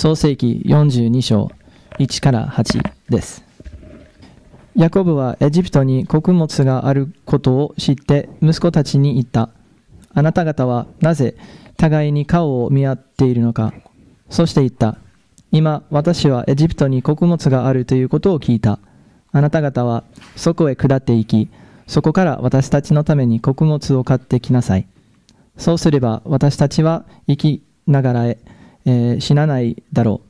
創世記42章1から8です。ヤコブはエジプトに穀物があることを知って息子たちに言った。あなた方はなぜ互いに顔を見合っているのか。そして言った。今私はエジプトに穀物があるということを聞いた。あなた方はそこへ下って行き、そこから私たちのために穀物を買ってきなさい。そうすれば私たちは生きながらええー死なないだろ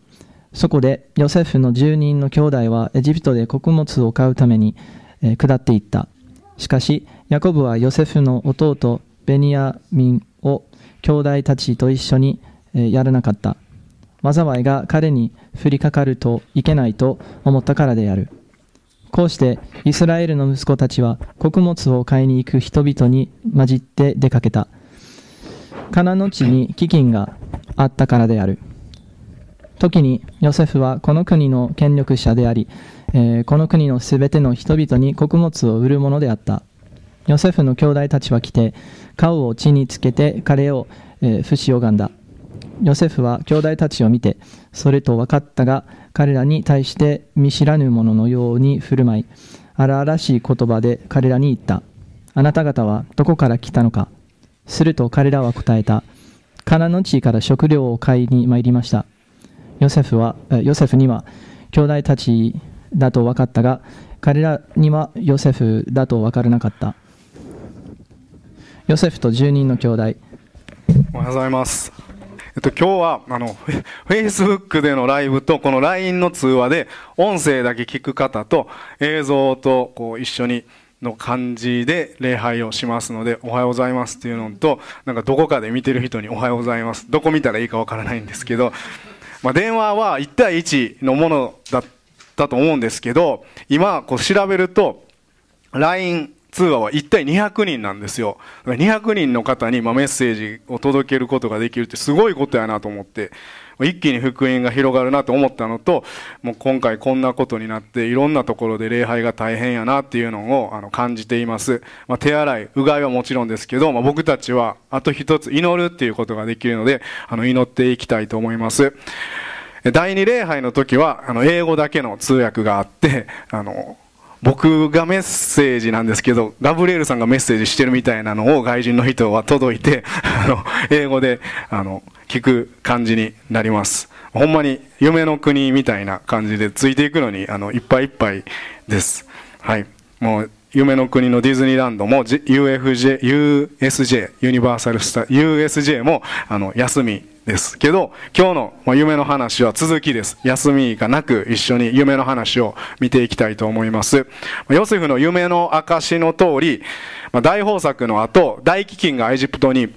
う。そこでヨセフの住人の兄弟はエジプトで穀物を買うために、えー下っていった。しかし、ヤコブはヨセフの弟ベニヤミンを兄弟たちと一緒に、えーやらなかった。災いが彼に降りかかるといけないと思ったからである。こうしてイスラエルの息子たちは穀物を買いに行く人々に混じって出かけた。カナの地に飢饉があったからである。時にヨセフはこの国の権力者であり、えーこの国のすべての人々に穀物を売るものであった。ヨセフの兄弟たちは来て、顔を地につけて彼を、えー、伏し拝んだ。ヨセフは兄弟たちを見て、それと分かったが、彼らに対して見知らぬ者のように振る舞い、荒々しい言葉で彼らに言った。あなた方はどこから来たのかすると彼らは答えた。カナの地から食料を買いに参りました。ヨセフは、ヨセフには兄弟たちだと分かったが、彼らにはヨセフだと分からなかった。ヨセフと10人の兄弟。おはようございます。えっと、今日は、あの、フェ Facebook でのライブと、この LINE の通話で、音声だけ聞く方と、映像と、こう、一緒に、の感じで礼拝をしますので、おはようございますっていうのと、なんかどこかで見てる人におはようございます。どこ見たらいいかわからないんですけど、まあ、電話は1対1のものだったと思うんですけど、今、こう調べると、LINE 通話は1対200人なんですよ。200人の方にまメッセージを届けることができるってすごいことやなと思って、一気に福音が広がるなと思ったのと、もう今回こんなことになっていろんなところで礼拝が大変やなっていうのをあの感じています。まあ、手洗い、うがいはもちろんですけど、まあ、僕たちはあと一つ祈るっていうことができるので、あの祈っていきたいと思います。第二礼拝の時は、あの、英語だけの通訳があって、あの、僕がメッセージなんですけど、ガブリエルさんがメッセージしてるみたいなのを外人の人は届いて、あの、英語で、あの、聞く感じになります。ほんまに夢の国みたいな感じでついていくのに、あの、いっぱいいっぱいです。はい。もう、夢の国のディズニーランドも、UFJ、USJ、ユニバーサルスタ、USJ も、あの、休みですけど、今日のま夢の話は続きです。休みがなく一緒に夢の話を見ていきたいと思います。ヨセフの夢の証の通り、ま大豊作の後、大飢饉がエジプトに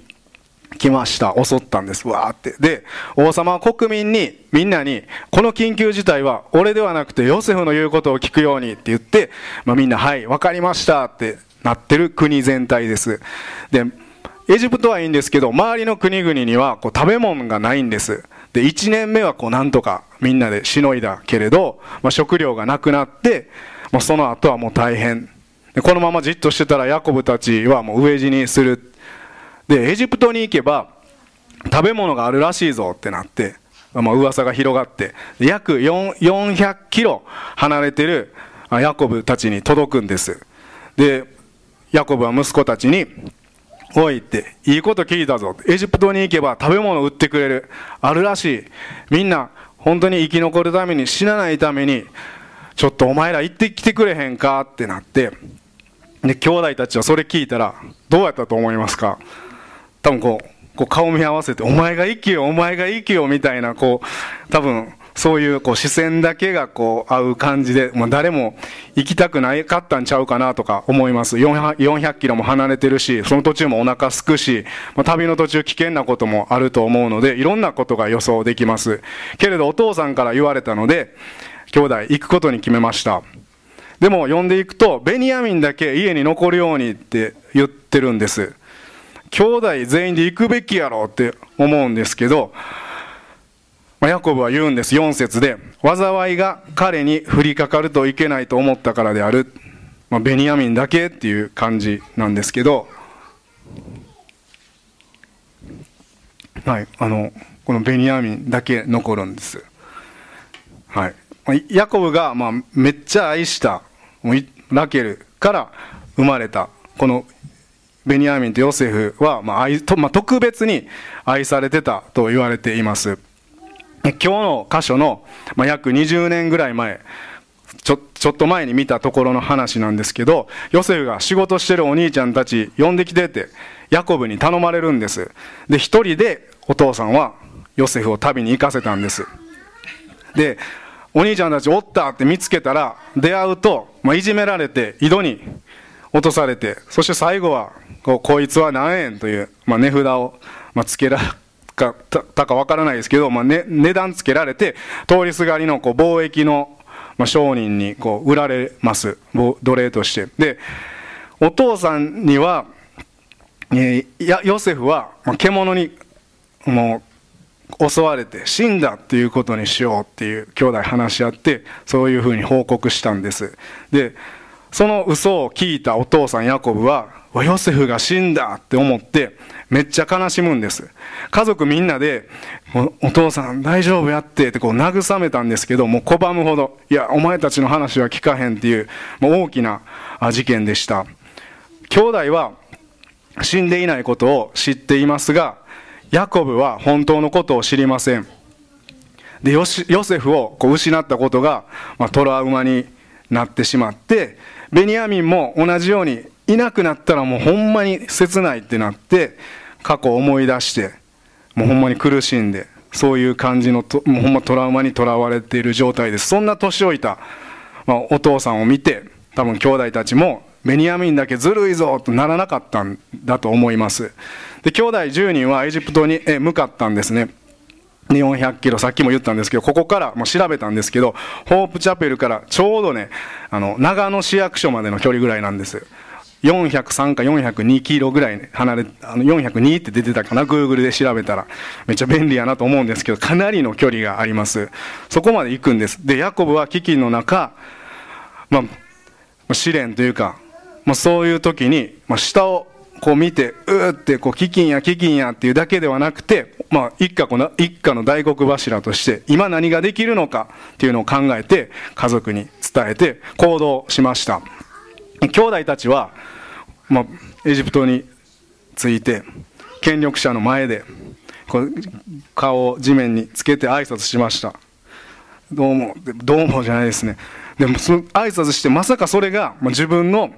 来ました。襲ったんです。わーって。で、王様は国民に、みんなに、この緊急事態は俺ではなくてヨセフの言うことを聞くようにって言って、まあ、みんな、はい、わかりましたってなってる国全体です。で、エジプトはいいんですけど、周りの国々にはこう食べ物がないんです。で、1年目はこうなんとかみんなでしのいだけれど、まあ、食料がなくなって、もうその後はもう大変。このままじっとしてたらヤコブたちはもう飢え死にする。で、エジプトに行けば食べ物があるらしいぞってなって、まあ噂が広がって、約400キロ離れてるヤコブたちに届くんです。で、ヤコブは息子たちに、おいって、いいこと聞いたぞ。エジプトに行けば食べ物売ってくれる。あるらしい。みんな、本当に生き残るために、死なないために、ちょっとお前ら行ってきてくれへんかってなって、で、兄弟たちはそれ聞いたら、どうやったと思いますか？多分こう、こう顔見合わせて、お前が生きよ、お前が生きよ、みたいな、こう、多分、そういうこう視線だけがこう合う感じで、もう誰も行きたくないかったんちゃうかなとか思います。400, キロも離れてるし、その途中もお腹すくし、まあ、旅の途中危険なこともあると思うので、いろんなことが予想できます。けれどお父さんから言われたので、兄弟行くことに決めました。でも呼んでいくと、ベニヤミンだけ家に残るようにって言ってるんです。兄弟全員で行くべきやろって思うんですけど、ヤコブは言うんです、4節で。災いが彼に降りかかるといけないと思ったからである。まあ、ベニヤミンだけっていう感じなんですけど、はい、あの、このベニヤミンだけ残るんですはいヤコブがまあめっちゃ愛したラケルから生まれたこのベニヤミンとヨセフは、まあ愛とまあ、特別に愛されてたと言われています今日の箇所の、まあ、約20年ぐらい前ちょちょっと前に見たところの話なんですけどヨセフが仕事してるお兄ちゃんたち呼んできてってヤコブに頼まれるんです。で一人でお父さんはヨセフを旅に行かせたんです。でお兄ちゃんたちおったって見つけたら出会うと、まあ、いじめられて井戸に落とされてそして最後はこいつは何円という、まあ、値札を、まあ、つけらかたかわからないですけど、まあね、値段つけられて通りすがりのこう貿易の、まあ、商人にこう売られます。奴隷として。でお父さんには、えー、やヨセフは獣にもう襲われて死んだっていうことにしようっていう兄弟話し合ってそういうふうに報告したんです。でその嘘を聞いたお父さんヤコブはヨセフが死んだって思ってめっちゃ悲しむんです。家族みんなでお父さん大丈夫やってってこう慰めたんですけどもう拒むほどいやお前たちの話は聞かへんっていうもう大きな事件でした。兄弟は死んでいないことを知っていますがヤコブは本当のことを知りません。でヨセフをこう失ったことが、まあ、トラウマになってしまってベニヤミンも同じようにいなくなったらもうほんまに切ないってなって過去を思い出してもうほんまに苦しんでそういう感じのともうほんまトラウマにとらわれている状態です。そんな年老いた、まあ、お父さんを見て多分兄弟たちもベニヤミンだけずるいぞとならなかったんだと思います。で兄弟10人はエジプトに向かったんですね。400キロさっきも言ったんですけどここからも調べたんですけどホープチャペルからちょうどねあの長野市役所までの距離ぐらいなんです。403か402キロぐらい離れあの402って出てたかな Google で調べたら。めっちゃ便利やなと思うんですけどかなりの距離があります。そこまで行くんです。でヤコブは飢饉の中まあ試練というかまあ、そういう時に、まあ、下をこう見てうーってこう飢饉や飢饉やっていうだけではなくて、まあ、一家の一家の大黒柱として今何ができるのかっていうのを考えて家族に伝えて行動しました。兄弟たちは、まあ、エジプトについて権力者の前でこう顔を地面につけて挨拶しました。どうもどうもじゃないですね。でもその挨拶してまさかそれが自分の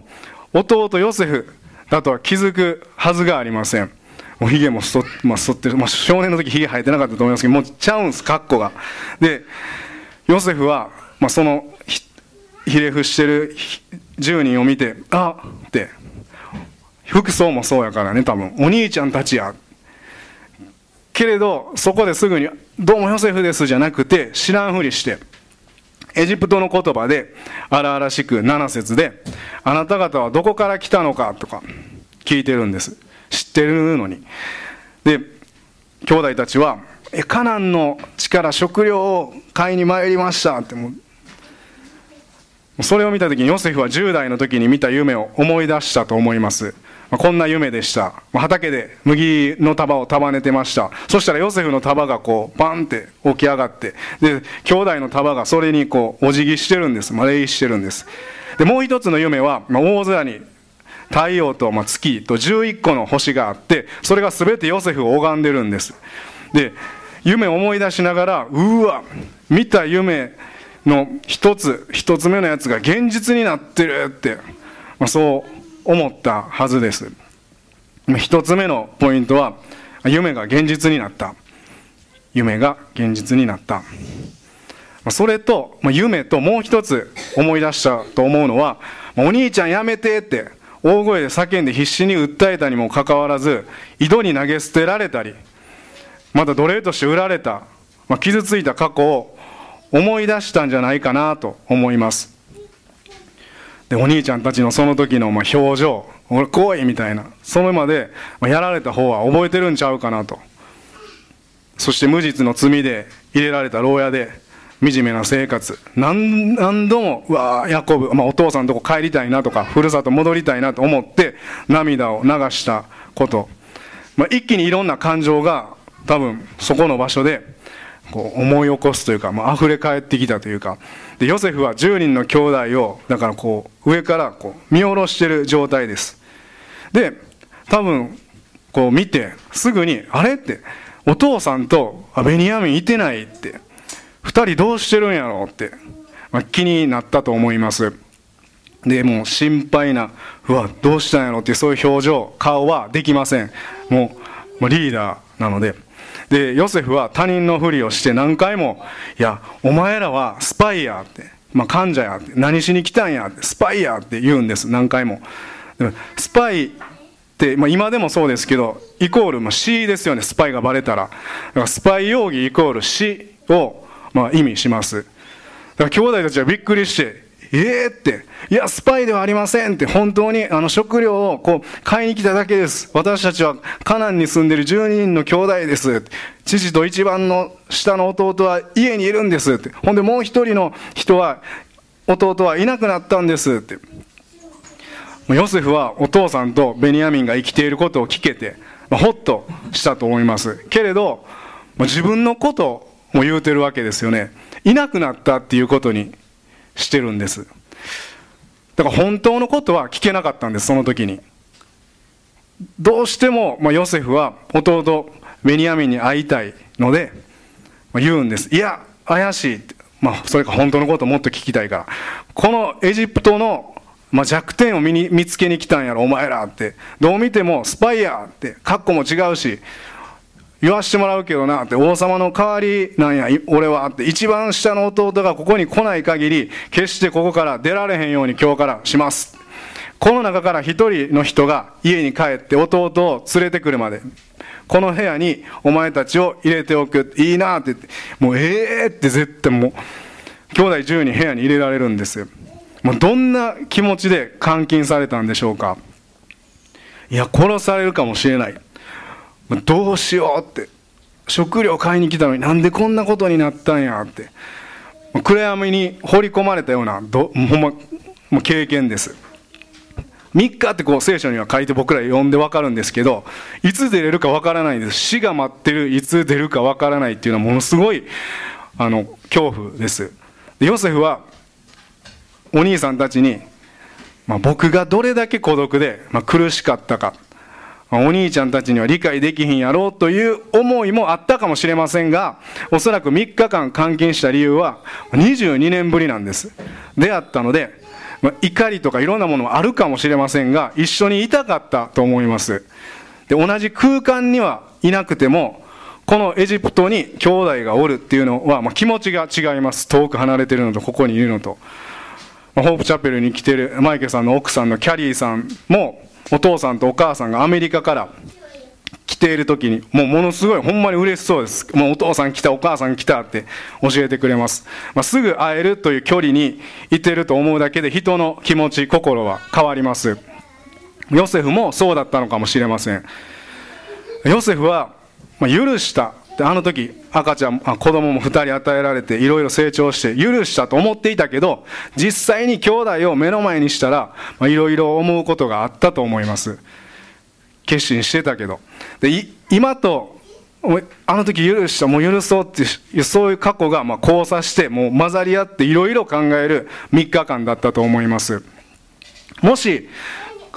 弟ヨセフだとは気づくはずがありません。もうヒゲもそ、まあ、剃ってる、まあ、少年の時ヒゲ生えてなかったと思いますけどもうちゃうんです格好が。でヨセフは、まあ、そのひれ伏してる10人を見てあって服装もそうやからね多分。お兄ちゃんたちや。けれどそこですぐに「どうもヨセフです」じゃなくて知らんふりしてエジプトの言葉で荒々しく7節で「あなた方はどこから来たのか?」とか聞いてるんです。知ってるのに。で兄弟たちは「えカナンの力食料を買いに参りました」ってもうそれを見た時にヨセフは10代の時に見た夢を思い出したと思います。まあ、こんな夢でした、まあ、畑で麦の束を束ねてました。そしたらヨセフの束がこうバンって起き上がってで兄弟の束がそれにこうお辞儀してるんです、まあ、礼してるんです。でもう一つの夢は、まあ、大空に太陽と月と11個の星があってそれが全てヨセフを拝んでるんです。で夢を思い出しながらうわ見た夢の一つ一つ目のやつが現実になってるって、まあ、そう思ったはずです。一つ目のポイントは夢が現実になった。夢が現実になった。それと夢ともう一つ思い出したと思うのはお兄ちゃんやめてって大声で叫んで必死に訴えたにもかかわらず井戸に投げ捨てられたりまた奴隷として売られた、ま、傷ついた過去を思い出したんじゃないかなと思います。でお兄ちゃんたちのその時のまあ表情俺来いみたいな。それまでやられた方は覚えてるんちゃうかなと。そして無実の罪で入れられた牢屋で惨めな生活。何何度もうわヤコブ、まあ、お父さんのとこ帰りたいなとかふるさと戻りたいなと思って涙を流したこと、まあ、一気にいろんな感情が多分そこの場所でこう思い起こすというか、まあ溢れ返ってきたというか。でヨセフは10人の兄弟をだからこう上からこう見下ろしてる状態です。で多分こう見てすぐにあれ？って。お父さんとベニヤミンいてないって。2人どうしてるんやろうって、まあ、気になったと思います。でもう心配なうわどうしたんやろってそういう表情顔はできません。もう、まあ、リーダーなので。でヨセフは他人のふりをして何回も「いやお前らはスパイや」って「まあ、患者や」って「何しに来たんや」って「スパイや」って言うんです。何回も。スパイって、まあ、今でもそうですけどイコール、まあ、死ですよね。スパイがバレたら。だからスパイ容疑イコール死を、まあ、意味します。だから兄弟たちはびっくりしてえー、って、いや、スパイではありませんって、本当にあの食料をこう買いに来ただけです。私たちはカナンに住んでる12人の兄弟です。父と一番の下の弟は家にいるんですって。ほんでもう一人の人は、弟はいなくなったんですって。ヨセフはお父さんとベニヤミンが生きていることを聞けて、ほっとしたと思います。けれど、まあ、自分のことも言うてるわけですよね。いなくなったっていうことにしてるんです。だから本当のことは聞けなかったんですその時に。どうしても、まあ、ヨセフは弟ベニヤミンに会いたいので、まあ、言うんです。いや怪しい。まあ、それか本当のことをもっと聞きたいから。このエジプトの、まあ、弱点を見に見つけに来たんやろお前らって。どう見てもスパイやって。格好も違うし。言わしてもらうけどなって王様の代わりなんや俺はって一番下の弟がここに来ない限り決してここから出られへんように今日からします。この中から一人の人が家に帰って弟を連れてくるまでこの部屋にお前たちを入れておく。いいなってってもうええ、って絶対もう兄弟10人部屋に入れられるんですよ。もうどんな気持ちで監禁されたんでしょうか。いや殺されるかもしれない。どうしようって。食料買いに来たのになんでこんなことになったんやって。暗闇に放り込まれたようなどほんまもう経験です。3日ってこう聖書には書いて僕ら読んで分かるんですけどいつ出れるか分からないです。死が待ってるいつ出るか分からないっていうのはものすごいあの恐怖です。でヨセフはお兄さんたちに、まあ、僕がどれだけ孤独で、まあ、苦しかったか。お兄ちゃんたちには理解できひんやろうという思いもあったかもしれませんが、おそらく3日間監禁した理由は22年ぶりなんです。出会ったので、怒りとかいろんなものもあるかもしれませんが、一緒にいたかったと思います。で、同じ空間にはいなくても、このエジプトに兄弟がおるっていうのは、まあ、気持ちが違います。遠く離れてるのと、ここにいるのと。ホープチャペルに来てるマイケさんの奥さんのキャリーさんも、お父さんとお母さんがアメリカから来ている時にもうものすごいほんまに嬉しそうです。もうお父さん来たお母さん来たって教えてくれます、まあ、すぐ会えるという距離にいてると思うだけで人の気持ち心は変わります。ヨセフもそうだったのかもしれません。ヨセフは許した。であの時赤ちゃんあ子供も2人与えられていろいろ成長して許したと思っていたけど実際に兄弟を目の前にしたらいろいろ思うことがあったと思います。決心してたけど。で今とあの時許したもう許そうっていうそういう過去がまあ交差してもう混ざり合っていろいろ考える3日間だったと思います。もし、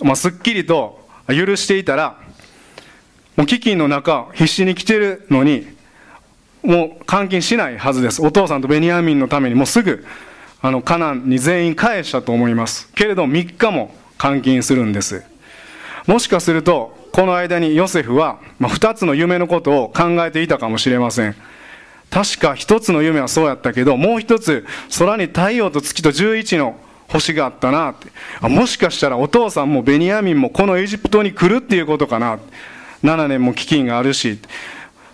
まあ、すっきりと許していたらもう飢饉の中、必死に来てるのに、もう監禁しないはずです。お父さんとベニヤミンのためにもうすぐ、あの、カナンに全員返したと思います。けれど3日も監禁するんです。もしかすると、この間にヨセフは、まあ、2つの夢のことを考えていたかもしれません。確か1つの夢はそうやったけど、もう1つ、空に太陽と月と11の星があったなって。あもしかしたらお父さんもベニヤミンもこのエジプトに来るっていうことかな。7年も飢饉があるし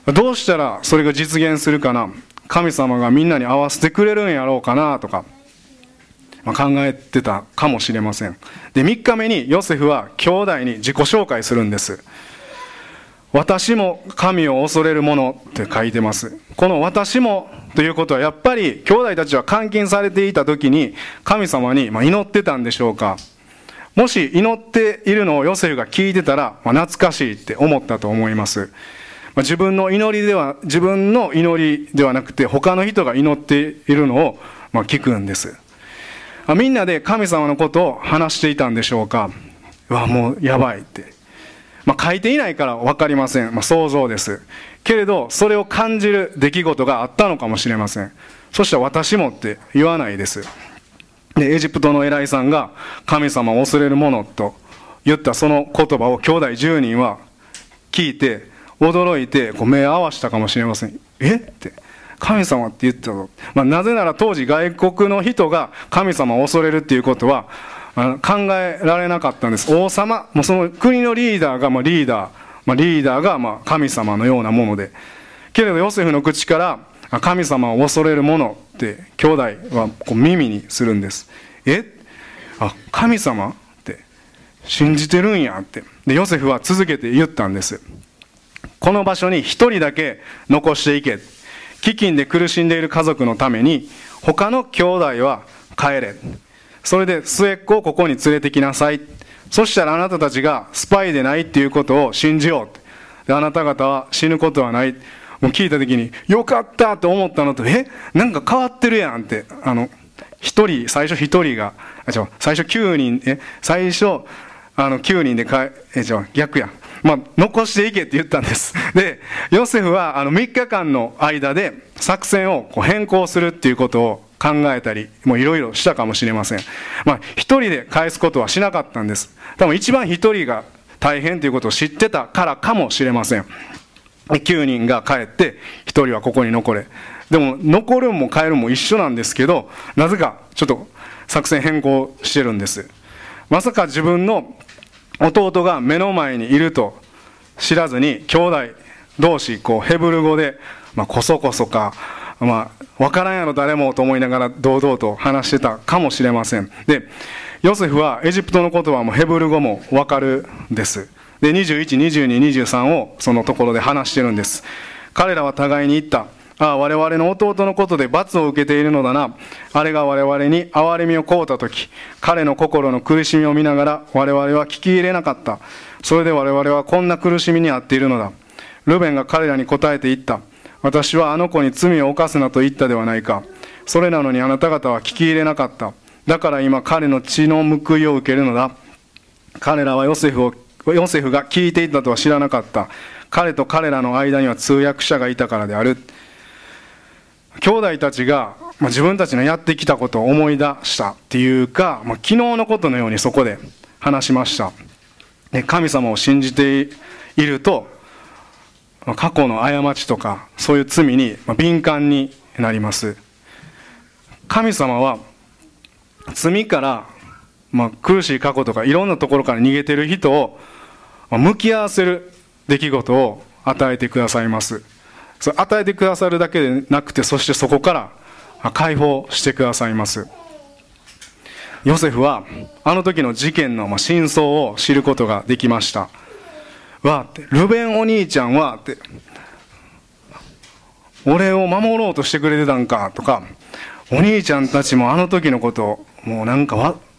どうしたらそれが実現するかな。神様がみんなに合わせてくれるんやろうかなとか、まあ、考えてたかもしれません。で3日目にヨセフは兄弟に自己紹介するんです。私も神を恐れる者って書いてます。この私もということはやっぱり兄弟たちは監禁されていた時に神様に祈ってたんでしょうか。もし祈っているのをヨセフが聞いてたら、まあ、懐かしいって思ったと思います。まあ、自分の祈りでは自分の祈りではなくて他の人が祈っているのを、まあ、聞くんです。みんなで神様のことを話していたんでしょうか。うわもうやばいって、まあ、書いていないから分かりません、まあ、想像です。けれどそれを感じる出来事があったのかもしれません。そしたら私もって言わないです。でエジプトの偉いさんが神様を恐れる者と言ったその言葉を兄弟10人は聞いて驚いて目を合わしたかもしれません。え？って。神様って言ったぞ、まあ、なぜなら当時外国の人が神様を恐れるっていうことは考えられなかったんです。王様？もうその国のリーダーがまあリーダー、まあ、リーダーがまあ神様のようなもので。けれどヨセフの口から神様を恐れる者って兄弟はこう耳にするんです。え？あ神様って。信じてるんやって。でヨセフは続けて言ったんです。この場所に一人だけ残していけ。飢饉で苦しんでいる家族のために他の兄弟は帰れ。それで末っ子をここに連れてきなさい。そしたらあなたたちがスパイでないっていうことを信じよう。あなた方は死ぬことはない。もう聞いた時によかったと思ったのとえなんか変わってるやんってあの一人最初一人があ最初9人え最初あの9人でかえ違う逆やまあ、残していけって言ったんです。で、ヨセフはあの3日間の間で作戦をこう変更するっていうことを考えたり、もういろいろしたかもしれません。まあ、一人で返すことはしなかったんです。多分一番一人が大変ということを知ってたからかもしれません。9人が帰って、1人はここに残れ。でも、残るも帰るも一緒なんですけど、なぜかちょっと作戦変更してるんです。まさか自分の弟が目の前にいると知らずに兄弟同士こうヘブル語で、まあ、こそこそか、まあ、分からんやろ誰もと思いながら堂々と話してたかもしれませんでヨセフはエジプトの言葉もヘブル語も分かるんですで212223をそのところで話してるんです。彼らは互いに言った。ああ我々の弟のことで罰を受けているのだな。あれが我々に憐れみを請うた時彼の心の苦しみを見ながら我々は聞き入れなかった。それで我々はこんな苦しみに遭っているのだ。ルベンが彼らに答えて言った。私はあの子に罪を犯すなと言ったではないか。それなのにあなた方は聞き入れなかった。だから今彼の血の報いを受けるのだ。彼らはヨセフをヨセフが聞いていたとは知らなかった。彼と彼らの間には通訳者がいたからである。兄弟たちが、まあ、自分たちのやってきたことを思い出した。っていうか、まあ、昨日のことのようにそこで話しました。で神様を信じていると、ま、過去の過ちとかそういう罪に、ま敏感になります。神様は罪から、ま苦しい過去とかいろんなところから逃げてる人を、向き合わせる出来事を与えてくださいます。そ与えてくださるだけでなくてそしてそこから解放してくださいます。ヨセフはあの時の事件の真相を知ることができました。わってルベンお兄ちゃんはって俺を守ろうとしてくれてたんかとかお兄ちゃんたちもあの時のことをもうなんか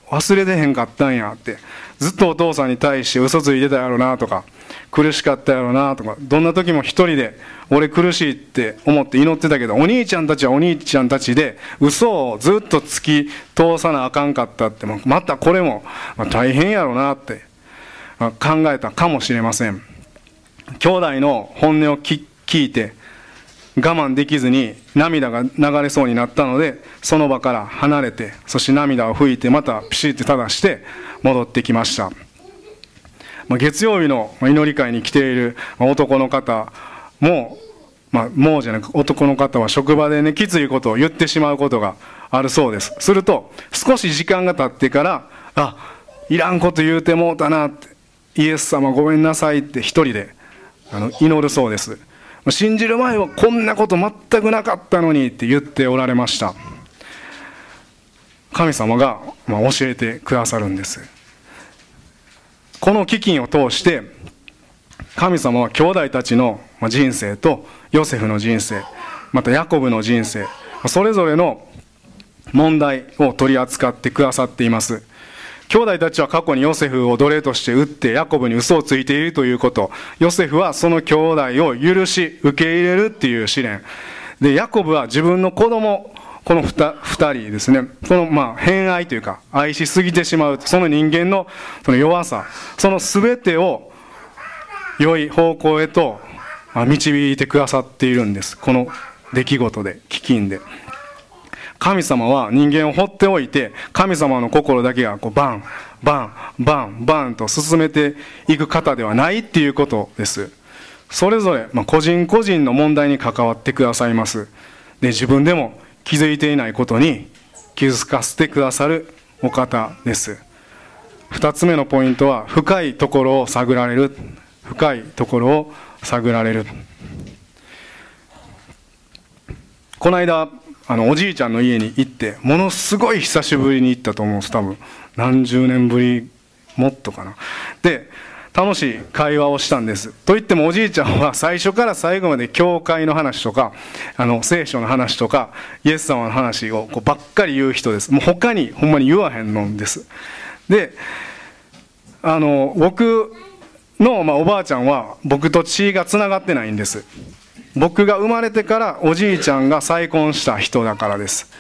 忘れてへんかったんやって。ずっとお父さんに対して嘘ついてたやろなとか苦しかったやろなとかどんな時も一人で俺苦しいって思って祈ってたけどお兄ちゃんたちはお兄ちゃんたちで嘘をずっと突き通さなあかんかったって。またこれも大変やろなって考えたかもしれません。兄弟の本音を聞いて我慢できずに涙が流れそうになったのでその場から離れてそして涙を拭いてまたピシッて正して戻ってきました。まあ、月曜日の祈り会に来ている男の方も、まあ、もうじゃなく男の方は職場でねきついことを言ってしまうことがあるそうです。すると少し時間が経ってからあいらんこと言うてもうたなってイエス様ごめんなさいって一人であの祈るそうです。信じる前はこんなこと全くなかったのにって言っておられました。神様が、ま、教えてくださるんです。この飢饉を通して神様は兄弟たちの人生とヨセフの人生またヤコブの人生それぞれの問題を取り扱ってくださっています。兄弟たちは過去にヨセフを奴隷として撃ってヤコブに嘘をついているということ。ヨセフはその兄弟を許し受け入れるっていう試練。でヤコブは自分の子供この 2, 2人ですね。そのまあ偏愛というか愛しすぎてしまうその人間のその弱さその全てを良い方向へと導いてくださっているんです。この出来事で飢饉で。神様は人間を放っておいて神様の心だけがこうバンバンバンバンと進めていく方ではないっていうことです。それぞれ、まあ、個人個人の問題に関わってくださいます。で自分でも気づいていないことに気づかせてくださるお方です。2つ目のポイントは深いところを探られる。深いところを探られる。この間あのおじいちゃんの家に行ってものすごい久しぶりに行ったと思うんです。多分何十年ぶりもっとかな。で楽しい会話をしたんです。といってもおじいちゃんは最初から最後まで教会の話とかあの聖書の話とかイエス様の話をこうばっかり言う人です。もう他にほんまに言わへんのです。であの僕の、まあ、おばあちゃんは僕と血がつながってないんです。僕が生まれてからおじいちゃんが再婚した人だからです。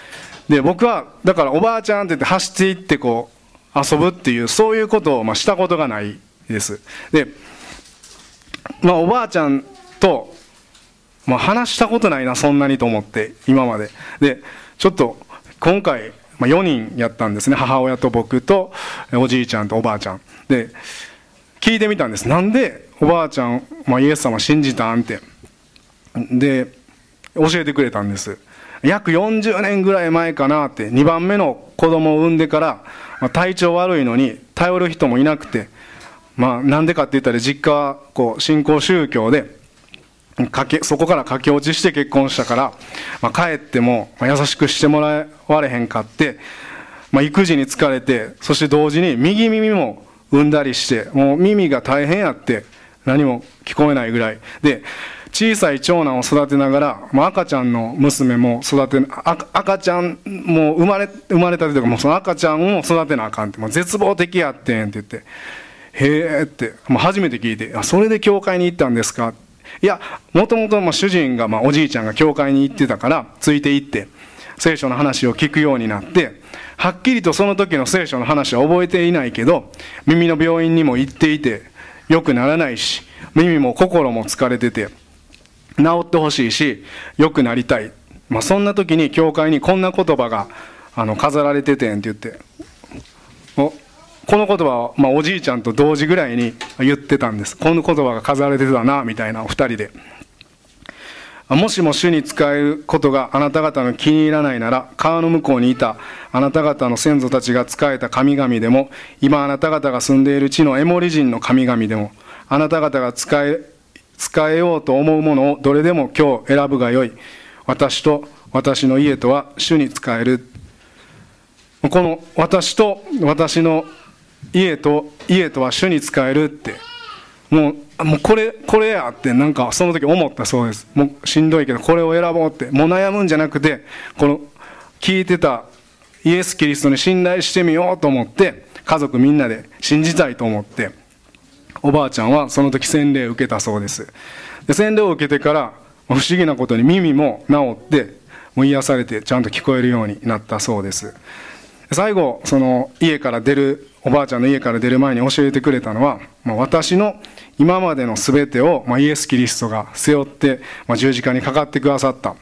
で僕はだからおばあちゃんって言って走っていってこう遊ぶっていうそういうことをまあしたことがないです。でまあおばあちゃんと、まあ、話したことないなそんなにと思って今まで。でちょっと今回、まあ、4人やったんですね。母親と僕とおじいちゃんとおばあちゃん。で聞いてみたんです。なんでおばあちゃん、まあ、イエス様信じたんって。で教えてくれたんです。約40年ぐらい前かなって2番目の子供を産んでから、まあ、体調悪いのに頼る人もいなくてまあなんでかって言ったら実家はこう新興宗教でかけそこから駆け落ちして結婚したから、まあ、帰っても優しくしてもらわれへんかって、まあ、育児に疲れてそして同時に右耳も産んだりしてもう耳が大変やって何も聞こえないぐらい。で小さい長男を育てながら、まあ、赤ちゃんの娘も育て赤ちゃんも生まれ生まれたてとかもうその赤ちゃんを育てなあかんってもう絶望的やってんって言って「へえ」って、もう初めて聞いて「あそれで教会に行ったんですか?」いやもともと主人が、まあ、おじいちゃんが教会に行ってたからついて行って聖書の話を聞くようになってはっきりとその時の聖書の話は覚えていないけど耳の病院にも行っていてよくならないし耳も心も疲れてて治ってほしいし良くなりたい、まあ、そんな時に教会にこんな言葉があの飾られててんって言って。おこの言葉は、まあ、おじいちゃんと同時ぐらいに言ってたんです。この言葉が飾られてたなみたいなお二人で。もしも主に使えることがあなた方の気に入らないなら川の向こうにいたあなた方の先祖たちが仕えた神々でも今あなた方が住んでいる地のエモリ人の神々でもあなた方が使え使えようと思うものをどれでも今日選ぶがよい。私と私の家とは主に使える。この私と私の家と家とは主に使えるって。もうもうこれこれやってなんかその時思ったそうです。もうしんどいけどこれを選ぼうって。もう悩むんじゃなくてこの聞いてたイエス・キリストに信頼してみようと思って家族みんなで信じたいと思って。おばあちゃんはその時洗礼を受けたそうです。で洗礼を受けてから不思議なことに耳も治ってもう癒されてちゃんと聞こえるようになったそうです。最後その家から出るおばあちゃんの家から出る前に教えてくれたのは、まあ、私の今までの全てを、まあ、イエス・キリストが背負って、まあ、十字架にかかってくださった、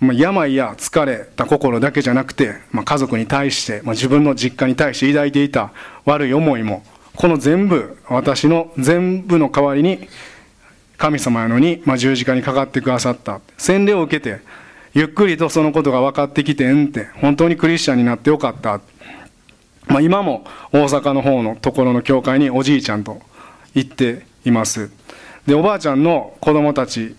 まあ、病や疲れた心だけじゃなくて、まあ、家族に対して、まあ、自分の実家に対して抱いていた悪い思いもこの全部私の全部の代わりに神様やのに、まあ、十字架にかかってくださった。洗礼を受けてゆっくりとそのことが分かってきてんって本当にクリスチャンになってよかった、まあ、今も大阪の方のところの教会におじいちゃんと行っています。でおばあちゃんの子供たち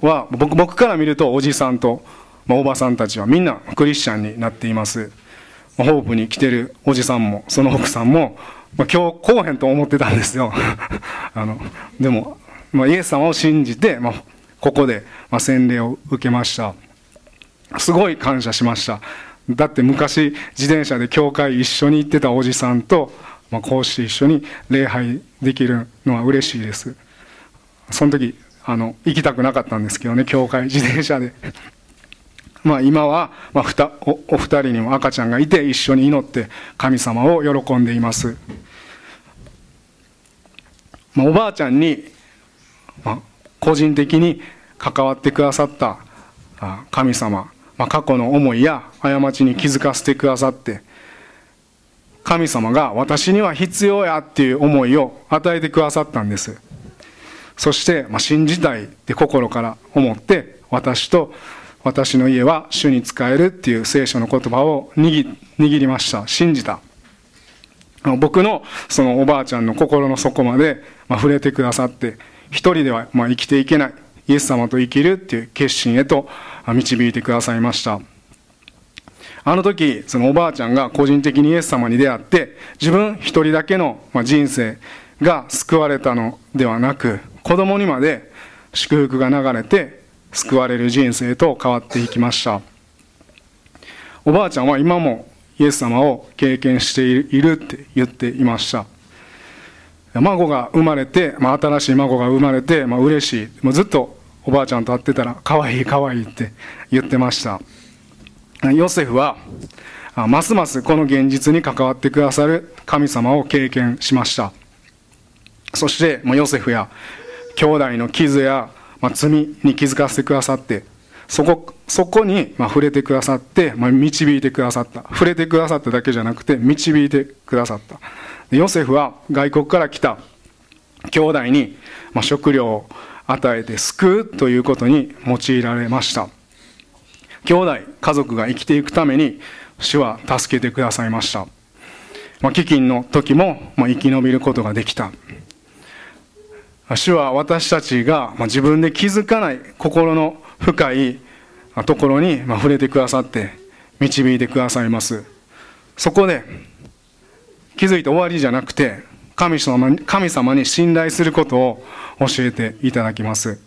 は僕僕から見るとおじさんと、まあ、おばさんたちはみんなクリスチャンになっています。ホープに来てるおじさんもその奥さんもまあ、今日来おへんと思ってたんですよ。あのでも、まあ、イエス様を信じて、まあ、ここで、まあ、洗礼を受けました。すごい感謝しました。だって昔自転車で教会一緒に行ってたおじさんと、まあ、こうして一緒に礼拝できるのは嬉しいです。その時あの行きたくなかったんですけどね教会自転車で。まあ今は、まあ、ふたおお二人にも赤ちゃんがいて一緒に祈って神様を喜んでいます、まあ、おばあちゃんに、まあ、個人的に関わってくださった神様まあ、過去の思いや過ちに気づかせてくださって神様が私には必要やっていう思いを与えてくださったんです。そして、まあ、信じたいって心から思って私と私の家は主に仕えるっていう聖書の言葉を握りました。信じた。僕のそのおばあちゃんの心の底まで、ま、触れてくださって一人ではま生きていけない。イエス様と生きるっていう決心へと導いてくださいました。あの時そのおばあちゃんが個人的にイエス様に出会って自分一人だけの人生が救われたのではなく子供にまで祝福が流れて救われる人生と変わっていきましたおばあちゃんは今もイエス様を経験しているって言っていました孫が生まれて、まあ、新しい孫が生まれて、まあ嬉しいもうずっとおばあちゃんと会ってたら、かわいいかわいいって言ってました。ヨセフは、ますますこの現実に関わってくださる神様を経験しました。そして、ヨセフや兄弟の傷や、ま罪に気づかせてくださって、そこ、そこに、ま触れてくださって、ま導いてくださった。触れてくださっただけじゃなくて、導いてくださった。ヨセフは外国から来た兄弟に、ま食料を与えて救うということに用いられました兄弟家族が生きていくために主は助けてくださいました、まあ、飢饉の時も、まあ、生き延びることができた主は私たちが、自分で気づかない心の深いところに、触れてくださって導いてくださいます。そこで気づいて終わりじゃなくて神様に神様に信頼することを教えていただきます。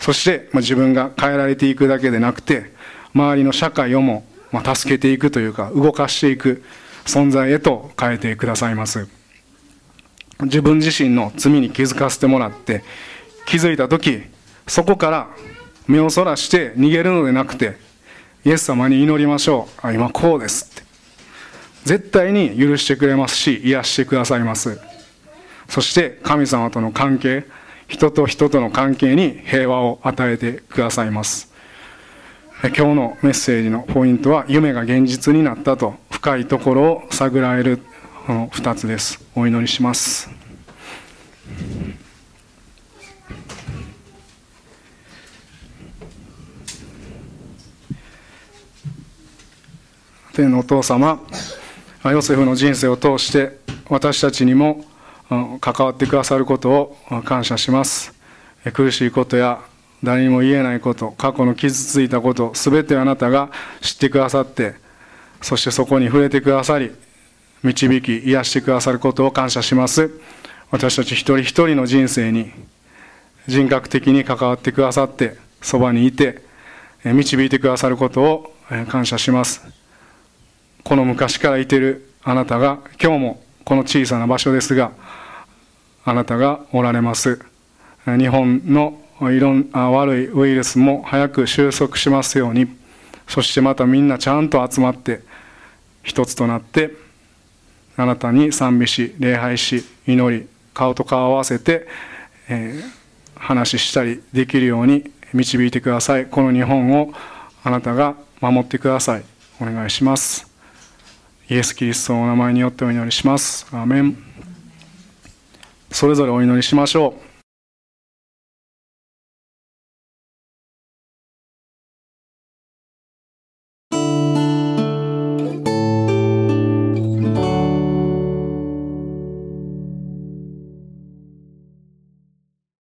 そして、ま、自分が変えられていくだけでなくて周りの社会をも、ま、助けていくというか動かしていく存在へと変えてくださいます。自分自身の罪に気づかせてもらって気づいた時そこから目をそらして逃げるのでなくてイエス様に祈りましょう。あ今こうですって。絶対に許してくれますし癒してくださいます。そして神様との関係人と人との関係に平和を与えてくださいます。今日のメッセージのポイントは夢が現実になったと深いところを探られるこの2つです。お祈りします。天のお父様ヨセフの人生を通して私たちにも関わってくださることを感謝します。苦しいことや誰にも言えないこと過去の傷ついたこと全てあなたが知ってくださってそしてそこに触れてくださり導き癒してくださることを感謝します。私たち一人一人の人生に人格的に関わってくださってそばにいて導いてくださることを感謝します。この昔からいてるあなたが今日もこの小さな場所ですがあなたがおられます。日本のいろんな悪いウイルスも早く収束しますように。そしてまたみんなちゃんと集まって一つとなってあなたに賛美し礼拝し祈り顔と顔を合わせて、えー、話したりできるように導いてください。この日本をあなたが守ってください。お願いします。イエス・キリストのお名前によってお祈りします。アーメン。それぞれお祈りしましょう。